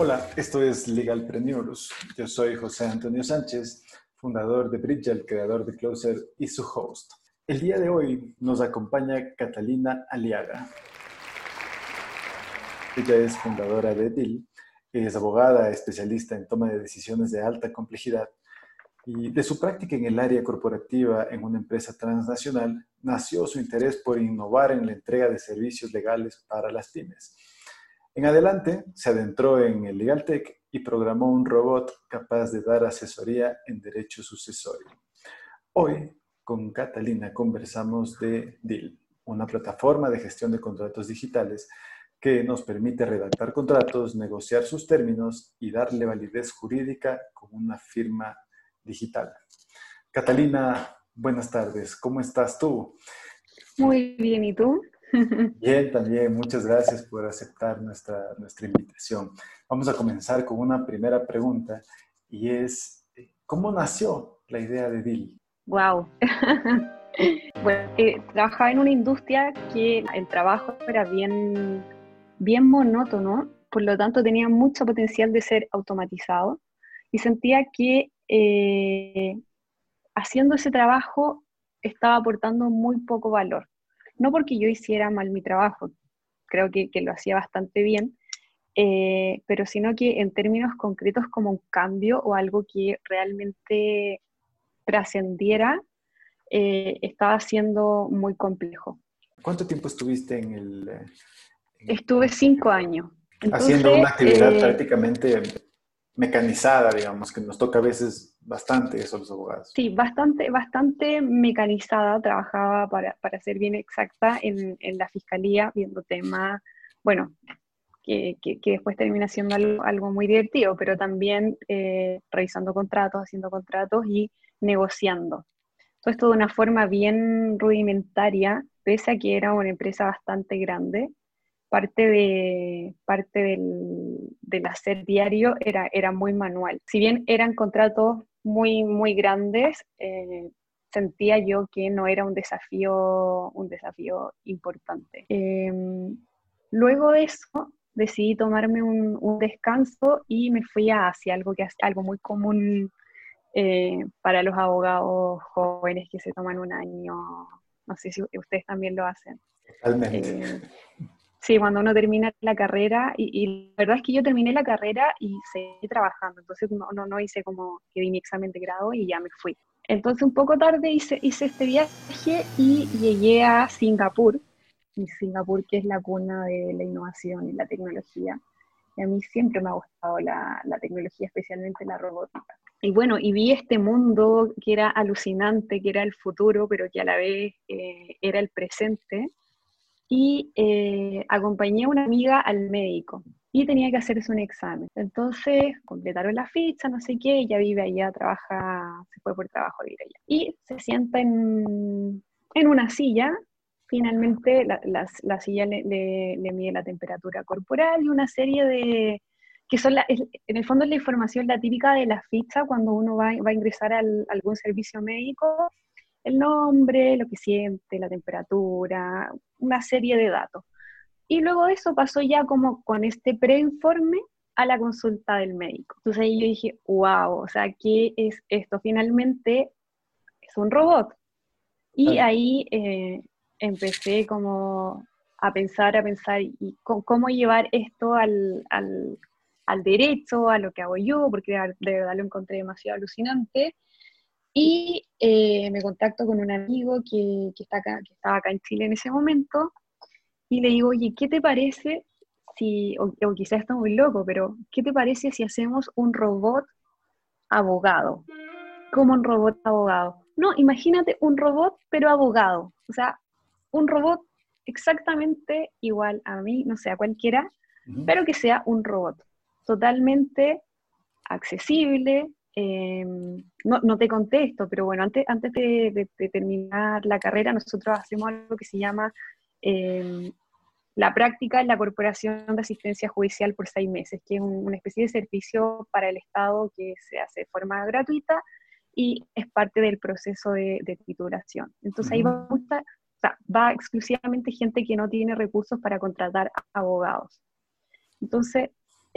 Hola, esto es Legalpreneurs. Yo soy José Antonio Sánchez, fundador de Bridgel, creador de Closer y su host. El día de hoy nos acompaña Catalina Aliaga. Ella es fundadora de DIL, es abogada especialista en toma de decisiones de alta complejidad y de su práctica en el área corporativa en una empresa transnacional nació su interés por innovar en la entrega de servicios legales para las pymes. En adelante, se adentró en el LegalTech y programó un robot capaz de dar asesoría en derecho sucesorio. Hoy, con Catalina, conversamos de DIL, una plataforma de gestión de contratos digitales que nos permite redactar contratos, negociar sus términos y darle validez jurídica con una firma digital. Catalina, buenas tardes. ¿Cómo estás tú? Muy bien, ¿y tú? Bien, también muchas gracias por aceptar nuestra, nuestra invitación. Vamos a comenzar con una primera pregunta y es, ¿cómo nació la idea de DIL? Wow. bueno, eh, trabajaba en una industria que el trabajo era bien, bien monótono, por lo tanto tenía mucho potencial de ser automatizado y sentía que eh, haciendo ese trabajo estaba aportando muy poco valor no porque yo hiciera mal mi trabajo, creo que, lo hacía bastante bien, eh, pero sino que en términos concretos como un cambio o algo que realmente trascendiera, eh, estaba siendo muy complejo. ¿Cuánto tiempo estuviste en el... Estuve cinco años. haciendo una actividad eh, prácticamente mecanizada, digamos, que nos toca a veces bastante eso los abogados. Sí, bastante, bastante mecanizada. Trabajaba, para, para ser bien exacta, en, en, la fiscalía, viendo temas, bueno, que, que, después termina siendo algo, muy divertido, pero también eh, revisando contratos, haciendo contratos y negociando. Todo esto de una forma bien rudimentaria, pese a que era una empresa bastante grande parte, de, parte del, del, hacer diario era, era muy manual. Si bien eran contratos muy, muy grandes, eh, sentía yo que no era un desafío, un desafío importante. Em, luego de eso, decidí tomarme un, un, descanso y me fui hacia algo, que, algo muy común eh, para los abogados jóvenes que se toman un año. No sé si ustedes también lo hacen. Totalmente. Eh, Sí, cuando uno termina la carrera, y, la verdad es que yo terminé la carrera y seguí trabajando, entonces no, no, no hice como que di mi examen de grado y ya me fui. Entonces un poco tarde hice, hice este viaje y llegué a Singapur, y Singapur que es la cuna de la innovación y la tecnología. Y a mí siempre me ha gustado la, la tecnología, especialmente la robótica. Y bueno, y vi este mundo que era alucinante, que era el futuro, pero que a la vez eh, era el presente y eh, acompañé a una amiga al médico y tenía que hacerse un examen. Entonces completaron la ficha, no sé qué, ella vive allá, trabaja, se fue por trabajo a vivir allá. Y se sienta en, en una silla, finalmente la, la, silla le, le, mide la temperatura corporal y una serie de, que son, la, en el fondo es la información la típica de la ficha cuando uno va, va a ingresar a algún servicio médico el nombre, lo que siente, la temperatura, una serie de datos. Y luego eso pasó ya como con este preinforme a la consulta del médico. Entonces ahí yo dije, wow, o sea, ¿qué es esto? Finalmente es un robot. Y ahí eh, empecé como a pensar, a pensar, y cómo llevar esto al, al, al, derecho, a lo que hago yo, porque de verdad lo encontré demasiado alucinante. Y eh, me contacto con un amigo que, que, está acá, que estaba acá en Chile en ese momento y le digo, oye, ¿qué te parece si, o, quizás está muy loco, pero ¿qué te parece si hacemos un robot abogado? Como un robot abogado. No, imagínate un robot, pero abogado. O sea, un robot exactamente igual a mí, no sé, a cualquiera, pero que sea un robot. Totalmente accesible, Em, no, no, te contesto, pero bueno, antes, antes de, terminar la carrera, nosotros hacemos algo que se llama em, la práctica en la Corporación de Asistencia Judicial por seis meses, que es una especie de servicio para el Estado que se hace de forma gratuita y es parte del proceso de, titulación. Entonces ahí va, o sea, va exclusivamente gente que no tiene recursos para contratar abogados. Entonces,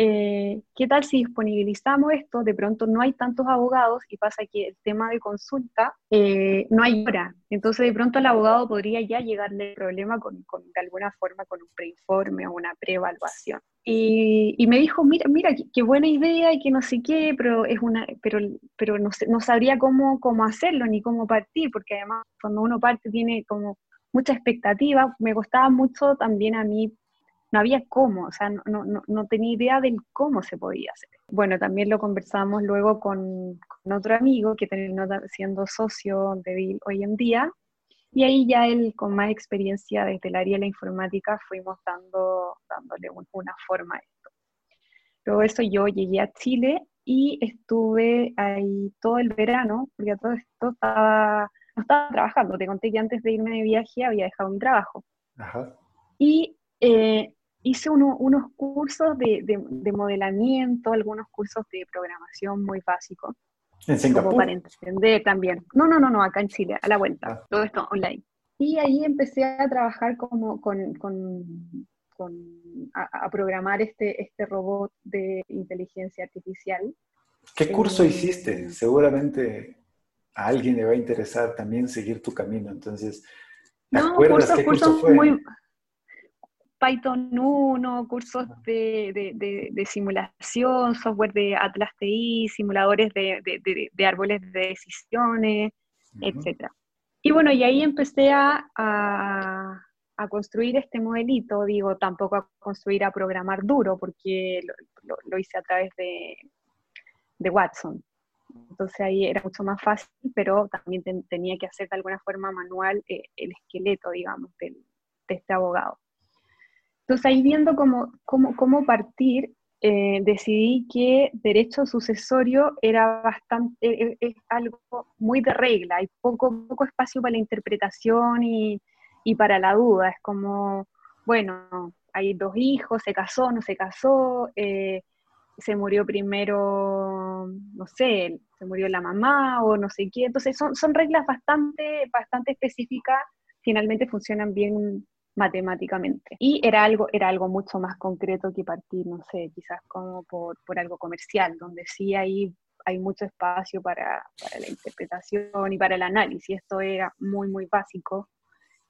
eh, ¿qué tal si disponibilizamos esto? De pronto no hay tantos abogados y pasa que el tema de consulta eh, no hay hora. Entonces de pronto el abogado podría ya llegarle el problema con, de alguna forma con un preinforme o una preevaluación. Y, y me dijo, mira, mira, qué, buena idea y que no sé qué, pero, es una, pero, pero no, no sabría cómo, cómo hacerlo ni cómo partir, porque además cuando uno parte tiene como mucha expectativa. Me costaba mucho también a mí no había cómo, o sea, no, no, no, tenía idea del cómo se podía hacer. Bueno, también lo conversamos luego con, otro amigo que terminó siendo socio de Bill hoy en día, y ahí ya él, con más experiencia desde el área de la informática, fuimos dando, dándole una forma a esto. Luego eso yo llegué a Chile y estuve ahí todo el verano, porque todo esto estaba, no estaba trabajando. Te conté que antes de irme de viaje había dejado mi trabajo. Ajá. Y eh, hice unos cursos de, modelamiento, algunos cursos de programación muy básicos. ¿En Singapur? Como para entender también. No, no, no, no, acá en Chile, a la vuelta. Ah. Todo esto online. Y ahí empecé a trabajar como con, con, con a, programar este, este robot de inteligencia artificial. ¿Qué curso eh, hiciste? Seguramente a alguien le va a interesar también seguir tu camino. Entonces, ¿te no, acuerdas qué curso fue? Muy, Python 1, cursos de, simulación, software de Atlas TI, simuladores de, árboles de decisiones, etc. Y bueno, y ahí empecé a, construir este modelito, digo, tampoco a construir, a programar duro, porque lo, hice a través de, Watson. Entonces ahí era mucho más fácil, pero también tenía que hacer de alguna forma manual eh, el esqueleto, digamos, de este abogado. Entonces ahí viendo cómo, cómo, cómo partir, eh, decidí que derecho sucesorio era bastante, e, es, algo muy de regla, hay poco, poco espacio para la interpretación y, y, para la duda, es como, bueno, hay dos hijos, se casó, no se casó, eh, se murió primero, no sé, se murió la mamá o no sé qué, entonces son, son reglas bastante, bastante específicas, finalmente funcionan bien matemáticamente. Y era algo, era algo mucho más concreto que partir, no sé, quizás como por, por algo comercial, donde sí hay, hay mucho espacio para, para, la interpretación y para el análisis. Esto era muy, muy básico.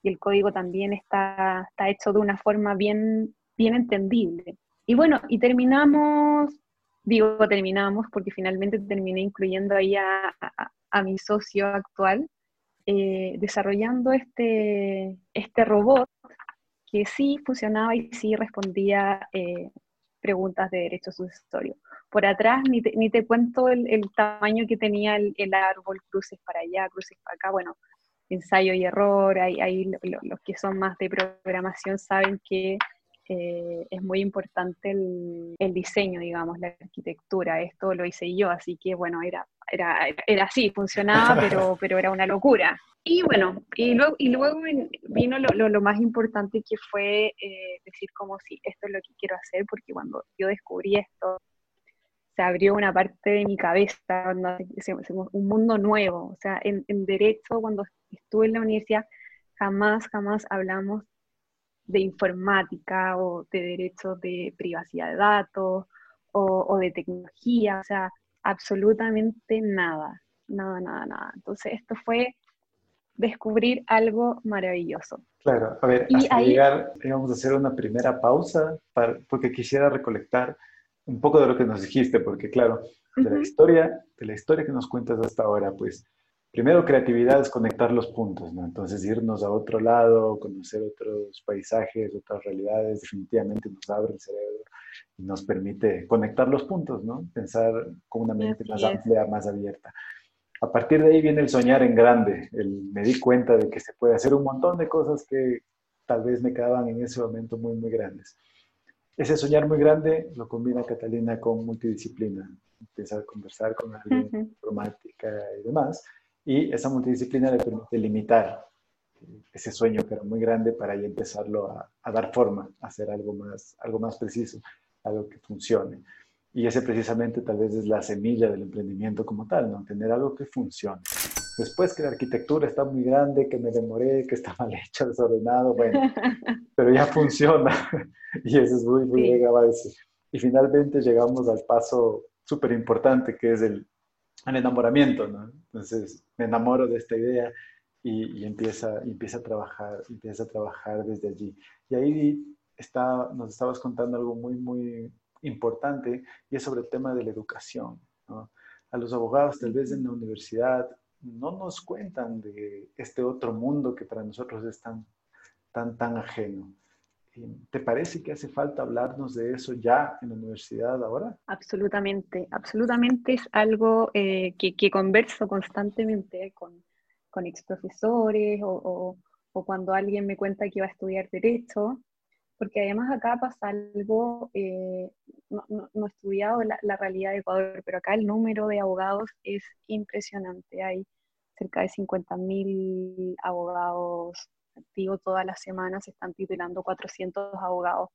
Y el código también está, está hecho de una forma bien, bien entendible. Y bueno, y terminamos, digo terminamos porque finalmente terminé incluyendo ahí a, a, mi socio actual, eh, desarrollando este, este robot que sí funcionaba y sí respondía eh, preguntas de derecho sucesorio. Por atrás ni te, ni te cuento el, tamaño que tenía el, árbol, cruces para allá, cruces para acá, bueno, ensayo y error, ahí, ahí los que son más de programación saben que eh, es muy importante el, el, diseño, digamos, la arquitectura. Esto lo hice yo, así que bueno, era, era, era así, funcionaba, pero, pero era una locura. Y bueno, y luego, y luego vino lo, lo, más importante que fue eh, decir como si esto es lo que quiero hacer, porque cuando yo descubrí esto, se abrió una parte de mi cabeza, un mundo nuevo. O sea, en, en derecho, cuando estuve en la universidad, jamás, jamás hablamos de informática o de derechos de privacidad de datos o, o de tecnología, o sea, absolutamente nada, nada, nada, nada. Entonces, esto fue descubrir algo maravilloso. Claro, a ver, y ahí, llegar, vamos a hacer una primera pausa para, porque quisiera recolectar un poco de lo que nos dijiste, porque claro, de la historia, de la historia que nos cuentas hasta ahora, pues primero creatividad es conectar los puntos, ¿no? Entonces irnos a otro lado, conocer otros paisajes, otras realidades, definitivamente nos abre el cerebro y nos permite conectar los puntos, ¿no? Pensar con una mente más amplia, más abierta a partir de ahí viene el soñar en grande. El, me di cuenta de que se puede hacer un montón de cosas que tal vez me quedaban en ese momento muy, muy grandes. Ese soñar muy grande lo combina Catalina con multidisciplina. Empieza a conversar con alguien, uh informática y demás. Y esa multidisciplina le permite limitar ese sueño que era muy grande para ahí empezarlo a, a dar forma, a hacer algo más, algo más preciso, algo que funcione. Y ese precisamente tal vez es la semilla del emprendimiento como tal, ¿no? Tener algo que funcione. Después que la arquitectura está muy grande, que me demoré, que está mal hecho, desordenado, bueno, pero ya funciona. y eso es muy, muy sí. y finalmente llegamos al paso súper importante que es el, el enamoramiento, ¿no? Entonces me enamoro de esta idea y, empieza, y empieza a trabajar, empieza a trabajar desde allí. Y ahí está, nos estabas contando algo muy, muy importante y es sobre el tema de la educación. ¿no? A los abogados, tal vez en la universidad, no nos cuentan de este otro mundo que para nosotros es tan, tan, tan ajeno. ¿Te parece que hace falta hablarnos de eso ya en la universidad ahora? Absolutamente, absolutamente es algo eh, que, converso constantemente con, con ex profesores o, o, cuando alguien me cuenta que va a estudiar derecho, porque además acá pasa algo, eh, no, no, he estudiado la, la, realidad de Ecuador, pero acá el número de abogados es impresionante, hay cerca de 50.000 abogados activo todas las semanas, se están titulando 400 abogados.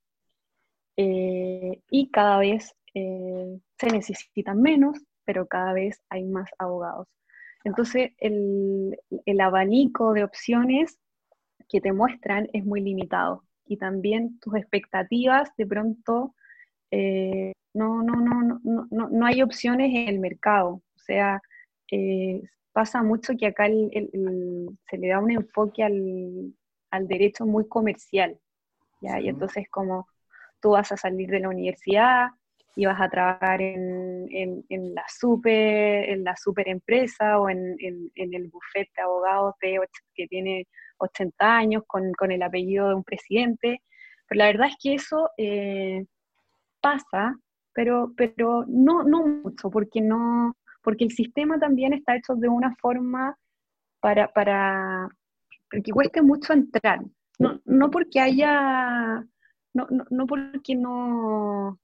Eh, y cada vez eh, se necesitan menos, pero cada vez hay más abogados. Entonces, el, el, abanico de opciones que te muestran es muy limitado y también tus expectativas de pronto eh, no, no, no, no, no, no, hay opciones en el mercado. O sea, pasa mucho que acá se le da un enfoque al, derecho muy comercial, ¿ya? Y entonces como tú vas a salir de la universidad y vas a trabajar en, la, super, en la super empresa o en, el bufete de abogados que tiene 80 años con, el apellido de un presidente. Pero la verdad es que eso eh, pasa, pero, pero no, no mucho, porque no, porque el sistema también está hecho de una forma para, para que cueste mucho entrar. No, no porque haya, no, no, no porque no,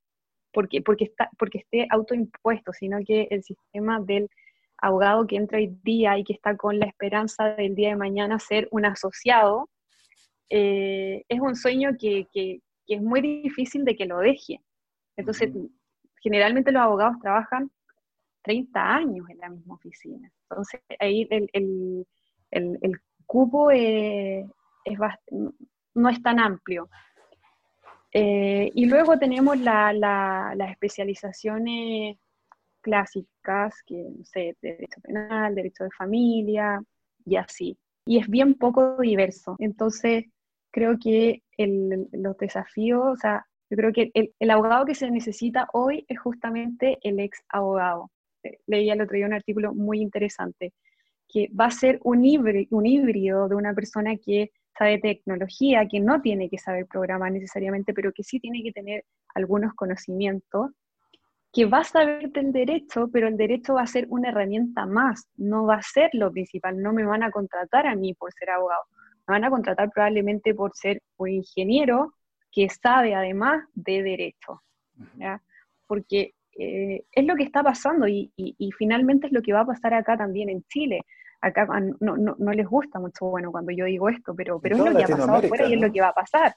porque, porque, está, porque esté autoimpuesto, sino que el sistema del abogado que entra hoy día y que está con la esperanza del día de mañana ser un asociado, eh, es un sueño que, que, que, es muy difícil de que lo deje. Entonces, generalmente los abogados trabajan 30 años en la misma oficina. Entonces, ahí el, el, el, cupo es no es tan amplio. Eh, y luego tenemos la, la, las especializaciones clásicas, que no sé, derecho penal, derecho de familia y así. Y es bien poco diverso. Entonces, creo que el, los desafíos, o sea, yo creo que el, el, abogado que se necesita hoy es justamente el ex abogado leía el otro día un artículo muy interesante, que va a ser un híbrido, un híbrido de una persona que sabe tecnología, que no tiene que saber programar necesariamente, pero que sí tiene que tener algunos conocimientos, que va a saber del derecho, pero el derecho va a ser una herramienta más, no va a ser lo principal, no me van a contratar a mí por ser abogado, me van a contratar probablemente por ser un ingeniero que sabe además de derecho, ¿ya? porque eh, es lo que está pasando y, finalmente es lo que va a pasar acá también en Chile. Acá no, no, no les gusta mucho, bueno, cuando yo digo esto, pero, pero es lo que ha pasado afuera y es lo que va a pasar.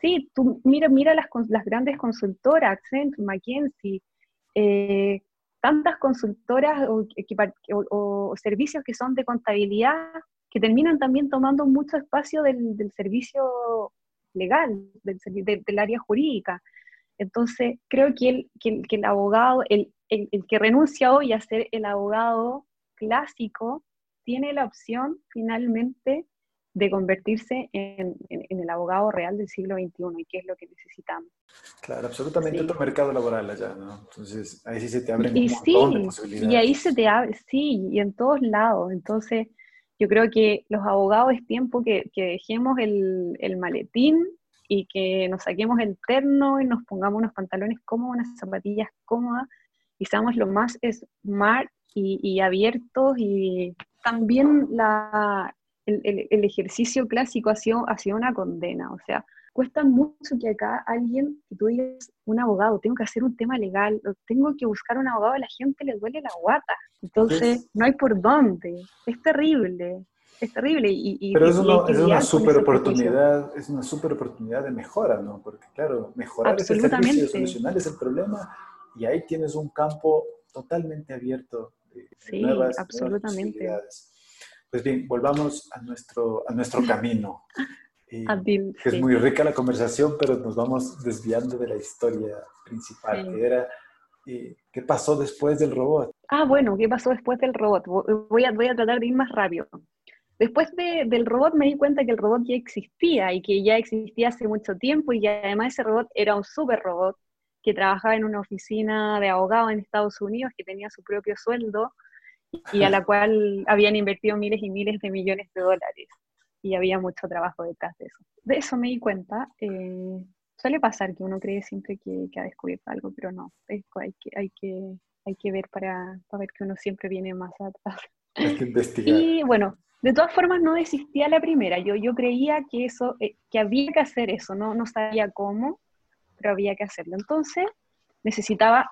Sí, tú mira, mira las, las grandes consultoras, Accenture, McKinsey, eh, tantas consultoras o, o, servicios que son de contabilidad que terminan también tomando mucho espacio del, del servicio legal, del, del, área jurídica. Entonces, creo que el, que, el abogado, el, el, que renuncia hoy a ser el abogado clásico, tiene la opción finalmente de convertirse en, en, el abogado real del siglo XXI y qué es lo que necesitamos. Claro, absolutamente otro mercado laboral allá, ¿no? Entonces, ahí sí se te abren un montón de posibilidades. Y ahí se te abre, sí, y en todos lados. Entonces, yo creo que los abogados es tiempo que, que dejemos el, el maletín y que nos saquemos el terno y nos pongamos unos pantalones cómodos, unas zapatillas cómodas y seamos lo más smart y, y abiertos y también la, el, el, ejercicio clásico ha sido, ha sido una condena, o sea, cuesta mucho que acá alguien, que tú digas, un abogado, tengo que hacer un tema legal, tengo que buscar un abogado, a la gente le duele la guata, entonces no hay por dónde, es terrible es terrible. Y, Pero es, una super oportunidad, es una super oportunidad de mejora, ¿no? Porque claro, mejorar ese servicio, solucionar es el problema y ahí tienes un campo totalmente abierto de, sí, nuevas, absolutamente. Pues bien, volvamos a nuestro, a nuestro camino. Es muy rica la conversación, pero nos vamos desviando de la historia principal, que era ¿qué pasó después del robot? Ah, bueno, ¿qué pasó después del robot? Voy a, voy a tratar de ir más rápido. Después del robot me di cuenta que el robot ya existía y que ya existía hace mucho tiempo y que además ese robot era un super robot que trabajaba en una oficina de abogado en Estados Unidos, que tenía su propio sueldo y a la cual habían invertido miles y miles de millones de dólares. Y había mucho trabajo detrás de eso. De eso me di cuenta. Eh, suele pasar que uno cree siempre que, ha descubierto algo, pero no. hay, que, hay, que, hay que ver para, ver que uno siempre viene más atrás. Hay que investigar. Y bueno, de todas formas no desistía la primera. Yo, creía que, eso, eh, que había que hacer eso, no, no sabía cómo, pero había que hacerlo. Entonces necesitaba,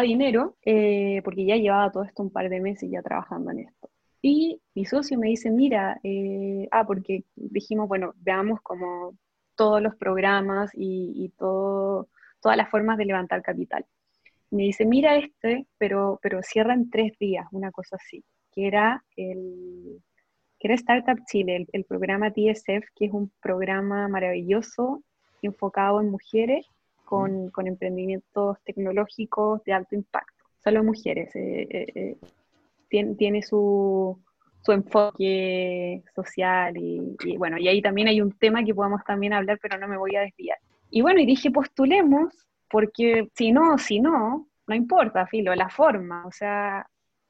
dinero eh, porque ya llevaba todo esto un par de meses ya trabajando en esto. Y mi socio me dice, mira, eh, ah, porque dijimos, bueno, veamos como todos los programas y, todas las formas de levantar capital. Me dice, mira este, pero, pero cierra en tres días, una cosa así, que era el que era Startup Chile, el, programa TSF, que es un programa maravilloso enfocado en mujeres con, con emprendimientos tecnológicos de alto impacto. Solo mujeres. Eh, eh, eh, tiene, tiene su, su enfoque social y, bueno, y ahí también hay un tema que podemos también hablar, pero no me voy a desviar. Y bueno, y dije, postulemos, porque si no, si no, no importa, filo, la forma, o sea,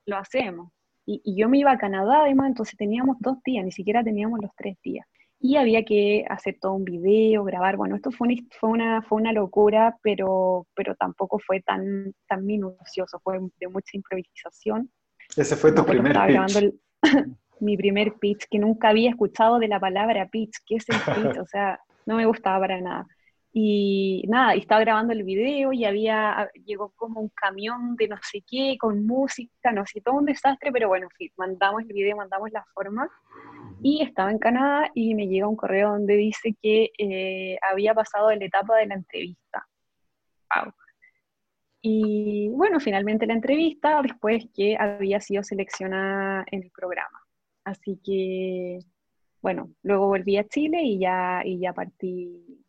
lo hacemos. Y, y, yo me iba a Canadá además, entonces teníamos dos días, ni siquiera teníamos los tres días. Y había que hacer todo un video, grabar, bueno, esto fue una, fue una, fue una locura, pero, pero tampoco fue tan, tan minucioso, fue de mucha improvisación. Ese fue tu primer pitch. mi primer pitch, que nunca había escuchado de la palabra pitch, ¿qué es el pitch? O sea, no me gustaba para nada. Y nada, estaba grabando el video y había, llegó como un camión de no sé qué, con música, no sé, todo un desastre, pero bueno, mandamos el video, mandamos la forma y estaba en Canadá y me llega un correo donde dice que eh, había pasado la etapa de la entrevista. Wow. Y bueno, finalmente la entrevista después que había sido seleccionada en el programa. Así que, bueno, luego volví a Chile y ya, y ya partí,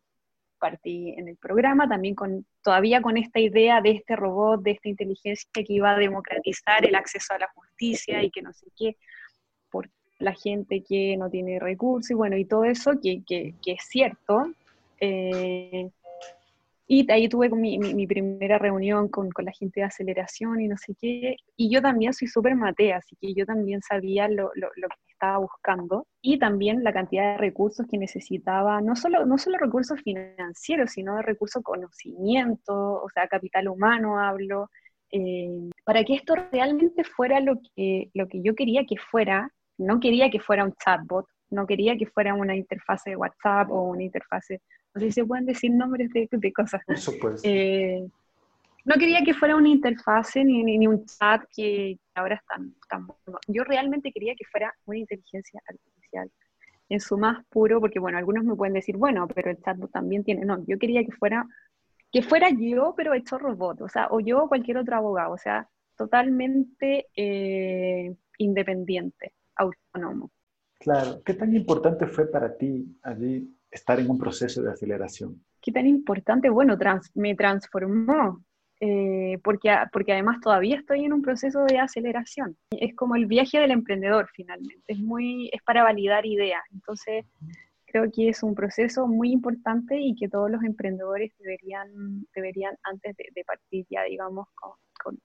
partí en el programa, también con, todavía con esta idea de este robot, de esta inteligencia que iba a democratizar el acceso a la justicia y que no sé qué, por la gente que no tiene recursos y bueno, y todo eso que, que, es cierto. Eh, y ahí tuve mi, mi, primera reunión con, con, la gente de aceleración y no sé qué. Y yo también soy súper matea, así que yo también sabía lo, lo, lo, que estaba buscando y también la cantidad de recursos que necesitaba, no solo, no solo recursos financieros, sino de recursos conocimiento, o sea, capital humano hablo, eh, para que esto realmente fuera lo que, lo que yo quería que fuera. No quería que fuera un chatbot, no quería que fuera una interfase de WhatsApp o una interfase no sé si se pueden decir nombres de, de cosas. Por supuesto. Eh, no quería que fuera una interfase ni, ni, un chat que ahora están tan, Yo realmente quería que fuera una inteligencia artificial en su más puro, porque bueno, algunos me pueden decir, bueno, pero el chat también tiene. No, yo quería que fuera que fuera yo, pero hecho robot, o sea, o yo o cualquier otro abogado, o sea, totalmente eh, independiente, autónomo. Claro, ¿qué tan importante fue para ti allí estar en un proceso de aceleración? ¿Qué tan importante? Bueno, me transformó, eh, porque, porque además todavía estoy en un proceso de aceleración. Es como el viaje del emprendedor finalmente, es, muy, es para validar ideas. Entonces, creo que es un proceso muy importante y que todos los emprendedores deberían, deberían antes de, partir ya, digamos, con,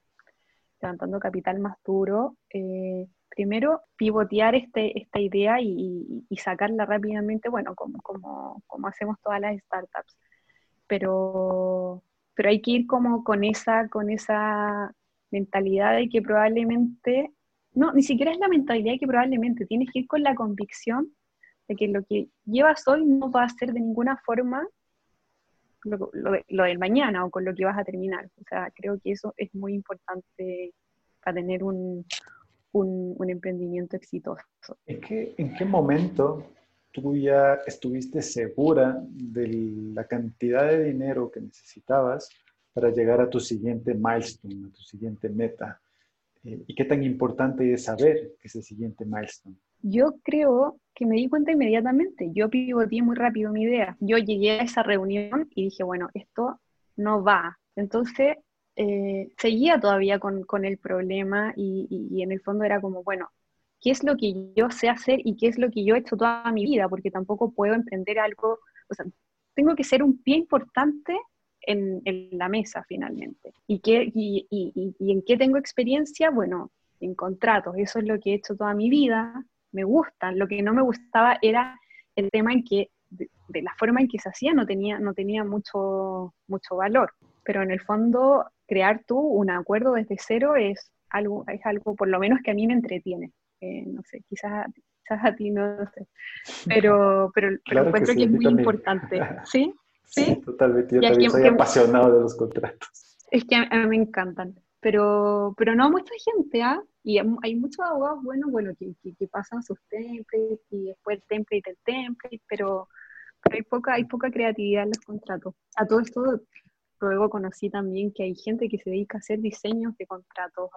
levantando capital más duro, eh, primero pivotear este, esta idea y, sacarla rápidamente, bueno, como, como, como, hacemos todas las startups. Pero, pero hay que ir como con esa, con esa mentalidad de que probablemente, no, ni siquiera es la mentalidad de que probablemente tienes que ir con la convicción de que lo que llevas hoy no va a ser de ninguna forma lo, lo, del mañana o con lo que vas a terminar. O sea, creo que eso es muy importante para tener un, un, emprendimiento exitoso. ¿En qué, ¿En qué momento tú ya estuviste segura de la cantidad de dinero que necesitabas para llegar a tu siguiente milestone, a tu siguiente meta? Eh, ¿Y qué tan importante es saber ese siguiente milestone? yo creo que me di cuenta inmediatamente. Yo pivoté muy rápido mi idea. Yo llegué a esa reunión y dije, bueno, esto no va. Entonces, eh, seguía todavía con, el problema y, en el fondo era como, bueno, ¿qué es lo que yo sé hacer y qué es lo que yo he hecho toda mi vida? Porque tampoco puedo emprender algo, o sea, tengo que ser un pie importante en, la mesa finalmente. ¿Y, qué, y, en qué tengo experiencia? Bueno, en contratos, eso es lo que he hecho toda mi vida, me gustan. Lo que no me gustaba era el tema en que, de, la forma en que se hacía, no tenía, no tenía mucho, mucho valor. Pero en el fondo, crear tú un acuerdo desde cero es algo, es algo por lo menos que a mí me entretiene. Eh, no sé, quizás, quizás a ti no, sé. Pero, pero, encuentro que, es muy importante. ¿Sí? ¿Sí? totalmente. Yo también soy apasionado de los contratos. Es que a, mí me encantan. Pero, pero no mucha gente, ¿ah? Y hay muchos abogados buenos, bueno, que, que, pasan sus templates y después el template del template, pero, pero hay, poca, hay poca creatividad en los contratos. A todo esto, luego conocí también que hay gente que se dedica a hacer diseños de contratos,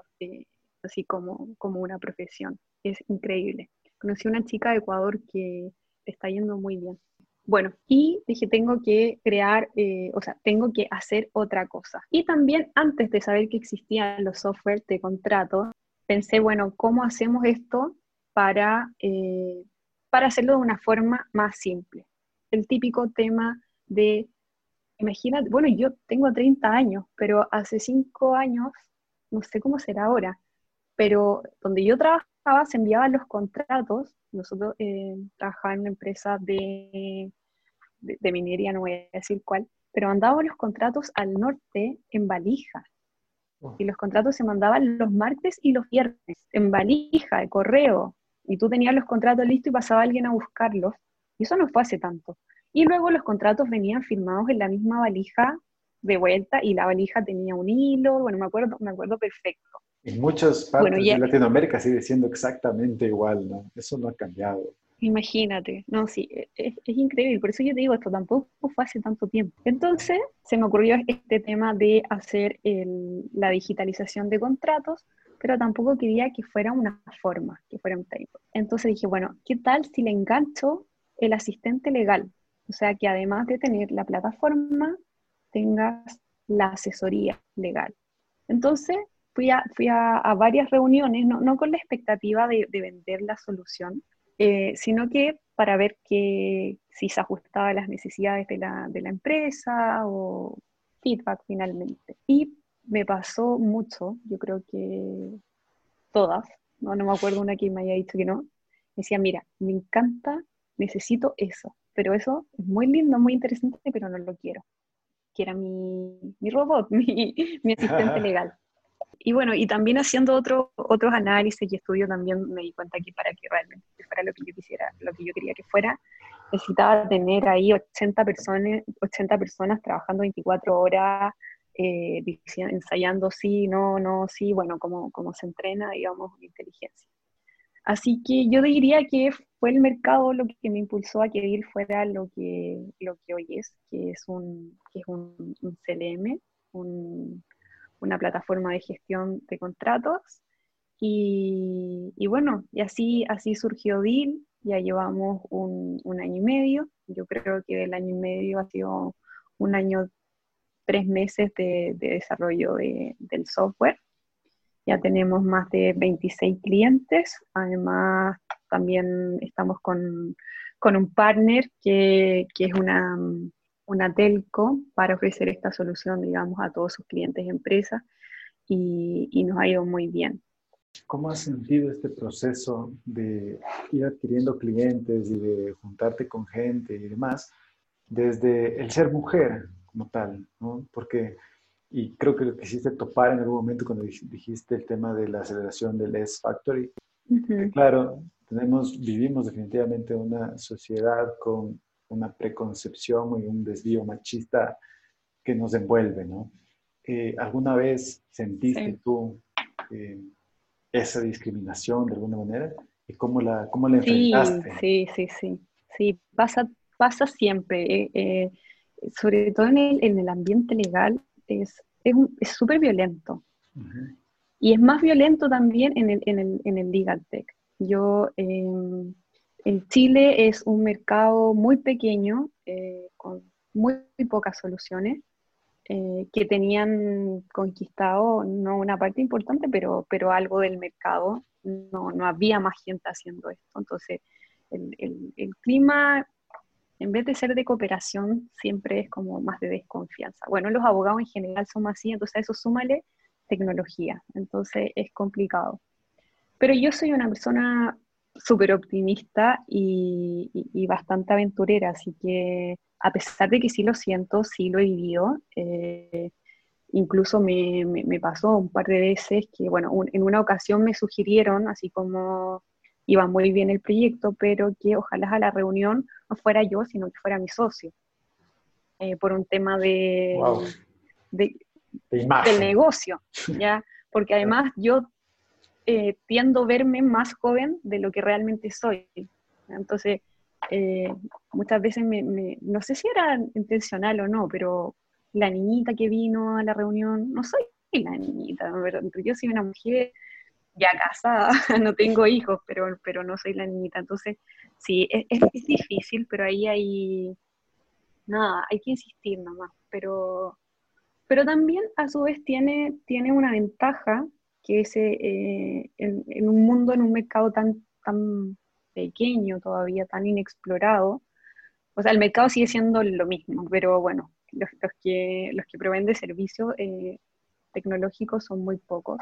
así como, como una profesión. Es increíble. Conocí una chica de Ecuador que está yendo muy bien. Bueno, y dije, tengo que crear, eh, o sea, tengo que hacer otra cosa. Y también antes de saber que existían los software de contrato, pensé, bueno, ¿cómo hacemos esto para, eh, para hacerlo de una forma más simple? El típico tema de, imagínate, bueno, yo tengo 30 años, pero hace 5 años, no sé cómo será ahora, pero donde yo trabajaba se enviaban los contratos, nosotros eh, trabajábamos en una empresa de, de, de, minería, no voy a decir cuál, pero mandábamos los contratos al norte en valijas. Y los contratos se mandaban los martes y los viernes, en valija, de correo. Y tú tenías los contratos listos y pasaba alguien a buscarlos. Y eso no fue hace tanto. Y luego los contratos venían firmados en la misma valija de vuelta y la valija tenía un hilo, bueno, me acuerdo, me acuerdo perfecto. En muchas partes de Latinoamérica sigue siendo exactamente igual, ¿no? Eso no ha cambiado. Imagínate, no, sí, e, es, es, increíble, por eso yo te digo, esto tampoco fue hace tanto tiempo. Entonces, se me ocurrió este tema de hacer el, la digitalización de contratos, pero tampoco quería que fuera una forma, que fuera un tipo. Entonces dije, bueno, ¿qué tal si le engancho el asistente legal? O sea, que además de tener la plataforma, tengas la asesoría legal. Entonces, fui a, fui a, a varias reuniones, no, no, con la expectativa de, de vender la solución, eh, sino que para ver que, si se ajustaba a las necesidades de la, de la empresa o feedback finalmente. Y me pasó mucho, yo creo que todas, no, no me acuerdo una que me haya dicho que no, decía, mira, me encanta, necesito eso, pero eso es muy lindo, muy interesante, pero no lo quiero. Que era mi, mi robot, mi, mi asistente legal. Y bueno, y también haciendo otro, otros análisis y estudios también me di cuenta que para que realmente fuera lo que yo quisiera, lo que yo quería que fuera, necesitaba tener ahí 80 personas, 80 personas trabajando 24 horas, eh, ensayando sí, no, no, sí, bueno, como, como se entrena, digamos, inteligencia. Así que yo diría que fue el mercado lo que me impulsó a que ir fuera lo que, lo que hoy es, que es un, que es un, un CLM, un una plataforma de gestión de contratos. Y, bueno, y así, así surgió DIL, ya llevamos un, año y medio, yo creo que del año y medio ha sido un año, tres meses de, desarrollo del software. Ya tenemos más de 26 clientes, además también estamos con, un partner que, que es una, una telco para ofrecer esta solución, digamos, a todos sus clientes y empresas y, nos ha ido muy bien. ¿Cómo has sentido este proceso de ir adquiriendo clientes y de juntarte con gente y demás desde el ser mujer como tal? ¿no? Porque, y creo que lo quisiste topar en algún momento cuando dijiste el tema de la aceleración del S-Factory. Claro, tenemos, vivimos definitivamente una sociedad con una preconcepción y un desvío machista que nos envuelve, ¿no? Eh, ¿Alguna vez sentiste tú eh, esa discriminación de alguna manera? ¿Y cómo la, cómo la enfrentaste? Sí, sí, sí, sí. pasa, pasa siempre. Eh, sobre todo en el, en el, ambiente legal, es súper es violento. Y es más violento también en el, en el, en el legal tech. Yo, em, en Chile es un mercado muy pequeño, eh, con muy, pocas soluciones, eh, que tenían conquistado, no una parte importante, pero, pero algo del mercado. No, no había más gente haciendo esto. Entonces, el, el, el clima en vez de ser de cooperación, siempre es como más de desconfianza. Bueno, los abogados en general son así, entonces a eso súmale tecnología, entonces es complicado. Pero yo soy una persona súper optimista y, bastante aventurera, así que a pesar de que sí lo siento, sí lo he vivido, eh, incluso me, pasó un par de veces que, bueno, en una ocasión me sugirieron, así como iba muy bien el proyecto, pero que ojalá a la reunión no fuera yo, sino que fuera mi socio, eh, por un tema de, de, del negocio, ¿ya? Porque además yo eh, tiendo a verme más joven de lo que realmente soy. Entonces, eh, muchas veces me, no sé si era intencional o no, pero la niñita que vino a la reunión, no soy la niñita, yo soy una mujer ya casada, no tengo hijos, pero, pero no soy la niñita. Entonces, sí, es, es, difícil, pero ahí hay, nada, hay que insistir nomás. Pero, pero también a su vez tiene, tiene una ventaja que es eh, en, un mundo, en un mercado tan, tan pequeño todavía, tan inexplorado, o sea, el mercado sigue siendo lo mismo, pero bueno, los, que, los que proveen de servicios eh, tecnológicos son muy pocos.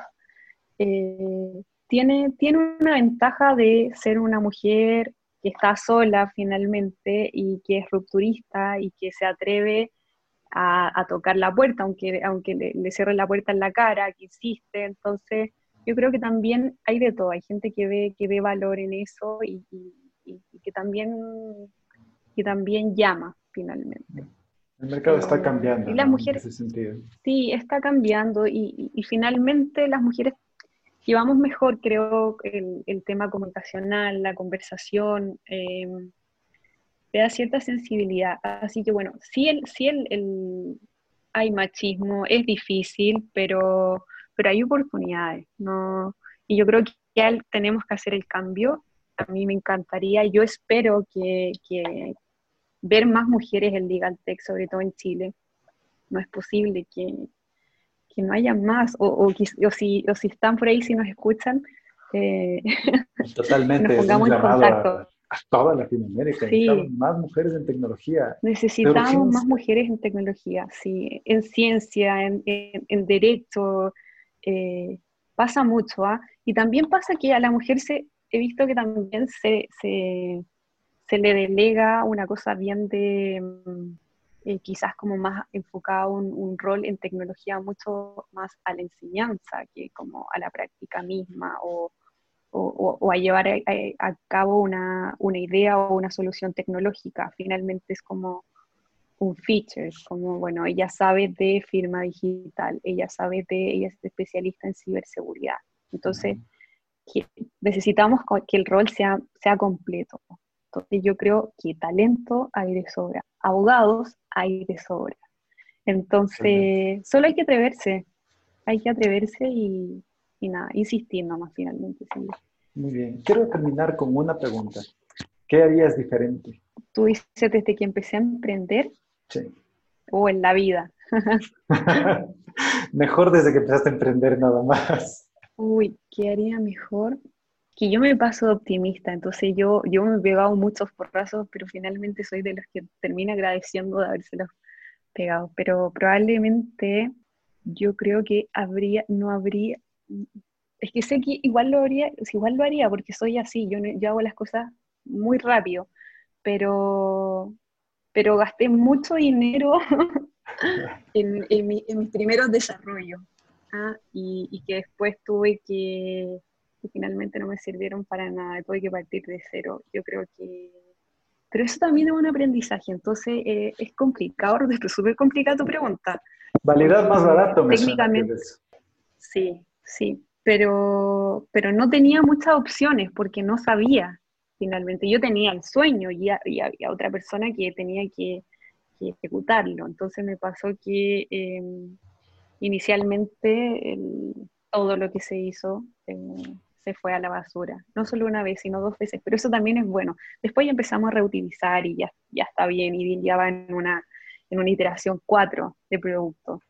Eh, tiene, tiene una ventaja de ser una mujer que está sola finalmente y que es rupturista y que se atreve a, tocar la puerta, aunque, aunque le, cierre la puerta en la cara, que insiste. Entonces, yo creo que también hay de todo. Hay gente que ve, que ve valor en eso y, que, también, que también llama finalmente. El mercado está cambiando. Y las mujeres, en ese sentido. Sí, está cambiando y, finalmente las mujeres llevamos mejor, creo, el, el tema comunicacional, la conversación, eh, te da cierta sensibilidad. Así que bueno, sí, el, sí el, hay machismo, es difícil, pero, pero hay oportunidades, ¿no? Y yo creo que ya tenemos que hacer el cambio. A mí me encantaría, yo espero que, que ver más mujeres en Legal Tech, sobre todo en Chile. No es posible que, que no haya más, o, o, si, o, si, están por ahí, si nos escuchan, eh, Totalmente, nos pongamos en contacto. A, toda Latinoamérica, sí. más mujeres en tecnología. Necesitamos más mujeres en tecnología, sí, en ciencia, en, en, derecho, eh, pasa mucho, ¿ah? Y también pasa que a la mujer se, he visto que también se, se, se le delega una cosa bien de mm, eh, quizás como más enfocado un, un, rol en tecnología mucho más a la enseñanza que como a la práctica misma o, o, a llevar a, cabo una, una, idea o una solución tecnológica. Finalmente es como un feature, como, bueno, ella sabe de firma digital, ella sabe de, ella es especialista en ciberseguridad. Entonces, necesitamos que el rol sea, sea completo. Entonces yo creo que talento hay de sobra, abogados hay de sobra. Entonces, solo hay que atreverse, hay que atreverse y, nada, insistir nomás finalmente. Muy bien, quiero terminar con una pregunta. ¿Qué harías diferente? Tú dices desde que empecé a emprender. Sí. O en la vida. mejor desde que empezaste a emprender nada más. Uy, ¿qué haría mejor? que yo me paso optimista, entonces yo, yo me he pegado muchos porrazos, pero finalmente soy de los que termina agradeciendo de habérselos pegado, pero probablemente yo creo que habría, no habría, es que sé que igual lo haría, igual lo haría porque soy así, yo, yo hago las cosas muy rápido, pero, pero gasté mucho dinero en, en, mis primeros desarrollos ¿ah? y, y que después tuve que finalmente no me sirvieron para nada, tuve que partir de cero. Yo creo que... Pero eso también es un aprendizaje, entonces eh, es complicado, es súper complicada tu pregunta. Validad más barato, me Técnicamente. Sí, sí, pero, pero no tenía muchas opciones porque no sabía finalmente. Yo tenía el sueño y, había otra persona que tenía que, ejecutarlo. Entonces me pasó que em, inicialmente todo lo que se hizo... Em, se fue a la basura. No solo una vez, sino dos veces, pero eso también es bueno. Después ya empezamos a reutilizar y ya, ya está bien, y ya va en una, en una iteración 4 de producto.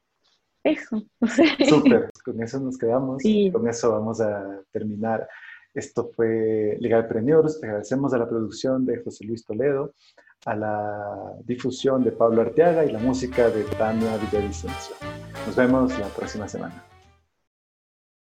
Eso. Súper, con eso nos quedamos, y con eso vamos a terminar. Esto fue Legal Legalpreneurs. Agradecemos a la producción de José Luis Toledo, a la difusión de Pablo Arteaga y la música de Tania Villavicencio. Nos vemos la próxima semana.